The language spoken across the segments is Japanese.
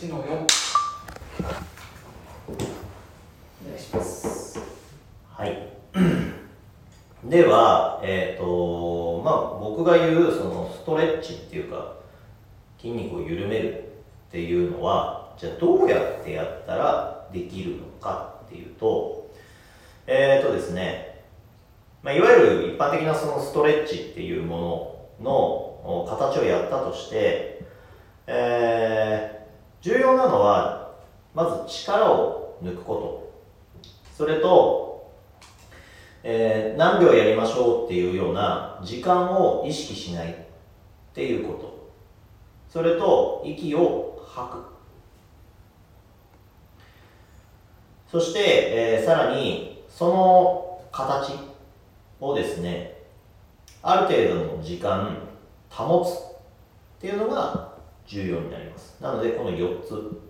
1の4お願いしますはい。では、えっ、と、まあ、僕が言う、その、ストレッチっていうか、筋肉を緩めるっていうのは、じゃあどうやってやったらできるのかっていうと、えっ、とですね、まあ、いわゆる一般的なそのストレッチっていうものの形をやったとして、え重要なのは、まず力を抜くこと。それと、えー何秒やりましょうっていうような時間を意識しないっていうこと。それと、息を吐く。そして、えーさらに、その形をですね、ある程度の時間保つっていうのが重要になります。なので、この4つ。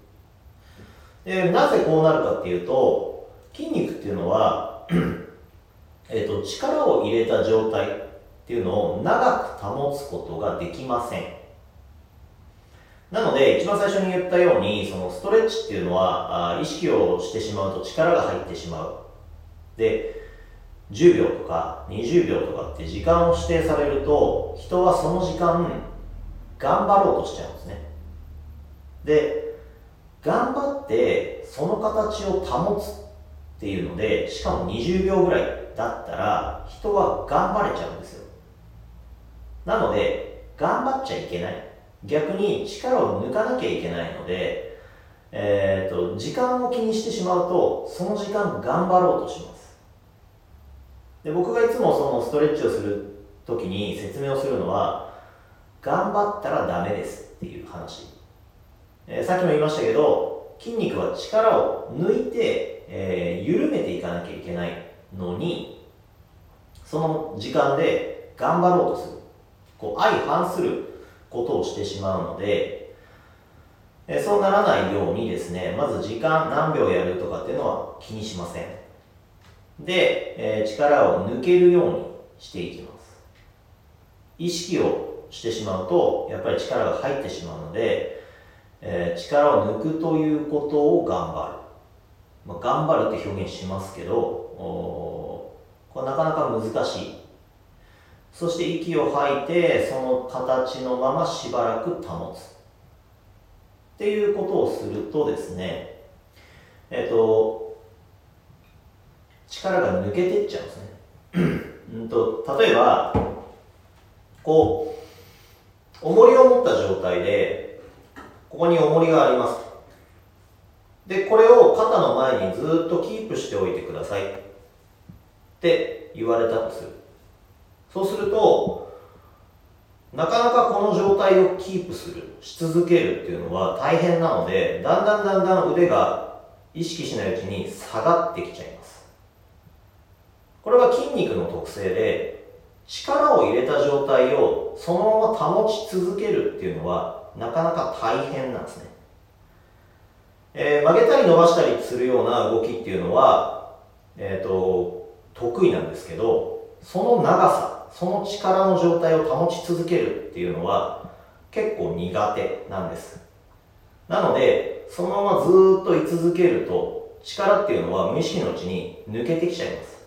で、なぜこうなるかっていうと、筋肉っていうのは、えっと、力を入れた状態っていうのを長く保つことができません。なので、一番最初に言ったように、そのストレッチっていうのは、あ意識をしてしまうと力が入ってしまう。で、10秒とか20秒とかって時間を指定されると、人はその時間、頑張ろうとしちゃうんですね。で、頑張ってその形を保つっていうので、しかも20秒ぐらいだったら、人は頑張れちゃうんですよ。なので、頑張っちゃいけない。逆に力を抜かなきゃいけないので、えー、と時間を気にしてしまうと、その時間頑張ろうとします。で僕がいつもそのストレッチをするときに説明をするのは、頑張ったらダメですっていう話。えーさっきも言いましたけど、筋肉は力を抜いて、えー緩めていかなきゃいけないのに、その時間で頑張ろうとする。こう相反することをしてしまうので、えそうならないようにですね、まず時間何秒やるとかっていうのは気にしません。で、え力を抜けるようにしていきます。意識をしてしまうと、やっぱり力が入ってしまうので、えー力を抜くということを頑張る。まあ、頑張るって表現しますけど、おこれなかなか難しい。そして息を吐いて、その形のまましばらく保つ。っていうことをするとですね、えっ、と、力が抜けてっちゃうんですね。うんと例えば、こう、重りを持った状態で、ここに重りがあります。で、これを肩の前にずっとキープしておいてください。って言われたとする。そうすると、なかなかこの状態をキープする、し続けるっていうのは大変なので、だんだんだんだん腕が意識しないうちに下がってきちゃいます。これは筋肉の特性で、力を入れた状態をそのまま保ち続けるっていうのはなかなか大変なんですね。えー曲げたり伸ばしたりするような動きっていうのは、えっ、と、得意なんですけど、その長さ、その力の状態を保ち続けるっていうのは結構苦手なんです。なので、そのままずっと居続けると、力っていうのは無意識のうちに抜けてきちゃいます。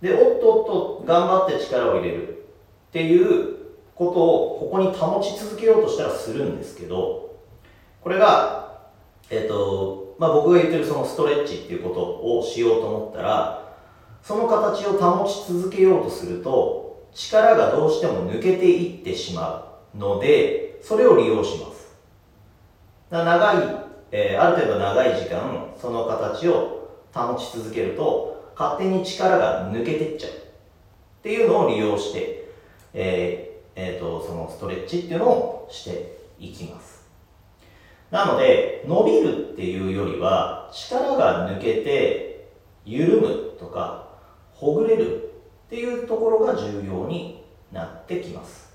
で、おっとおっと頑張って力を入れるっていうことをここに保ち続けようとしたらするんですけど、これが、えっ、と、まあ、僕が言ってるそのストレッチっていうことをしようと思ったら、その形を保ち続けようとすると、力がどうしても抜けていってしまうので、それを利用します。だ長い、えーある程度長い時間、その形を保ち続けると、勝手に力が抜けてっちゃう。っていうのを利用して、えーえーと、そのストレッチっていうのをしていきます。なので、伸びるっていうよりは、力が抜けて、緩むとか、ほぐれるっていうところが重要になってきます。